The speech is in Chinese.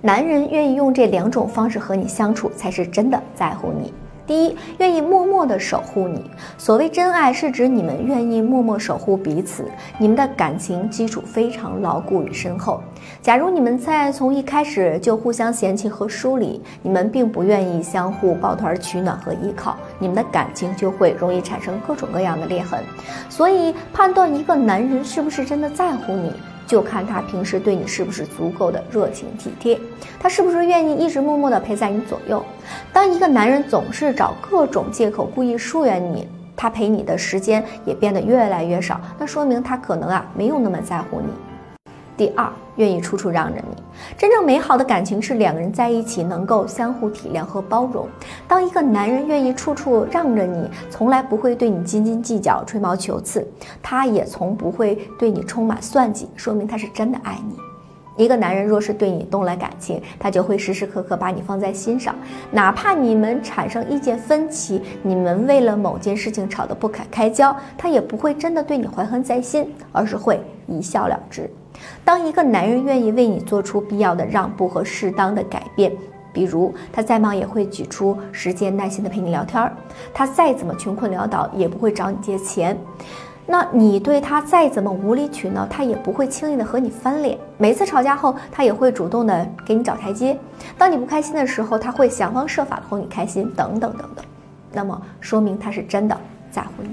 男人愿意用这两种方式和你相处，才是真的在乎你。第一，愿意默默的守护你。所谓真爱，是指你们愿意默默守护彼此，你们的感情基础非常牢固与深厚。假如你们在从一开始就互相嫌弃和疏离，你们并不愿意相互抱团取暖和依靠，你们的感情就会容易产生各种各样的裂痕。所以，判断一个男人是不是真的在乎你。就看他平时对你是不是足够的热情体贴，他是不是愿意一直默默的陪在你左右。当一个男人总是找各种借口故意疏远你，他陪你的时间也变得越来越少，那说明他可能啊没有那么在乎你。第二，愿意处处让着你。真正美好的感情是两个人在一起能够相互体谅和包容。当一个男人愿意处处让着你，从来不会对你斤斤计较、吹毛求疵，他也从不会对你充满算计，说明他是真的爱你。一个男人若是对你动了感情，他就会时时刻刻把你放在心上，哪怕你们产生意见分歧，你们为了某件事情吵得不可开交，他也不会真的对你怀恨在心，而是会一笑了之。当一个男人愿意为你做出必要的让步和适当的改变，比如他再忙也会挤出时间耐心的陪你聊天儿，他再怎么穷困潦倒也不会找你借钱，那你对他再怎么无理取闹，他也不会轻易的和你翻脸。每次吵架后，他也会主动的给你找台阶。当你不开心的时候，他会想方设法哄你开心，等等等等。那么说明他是真的在乎你。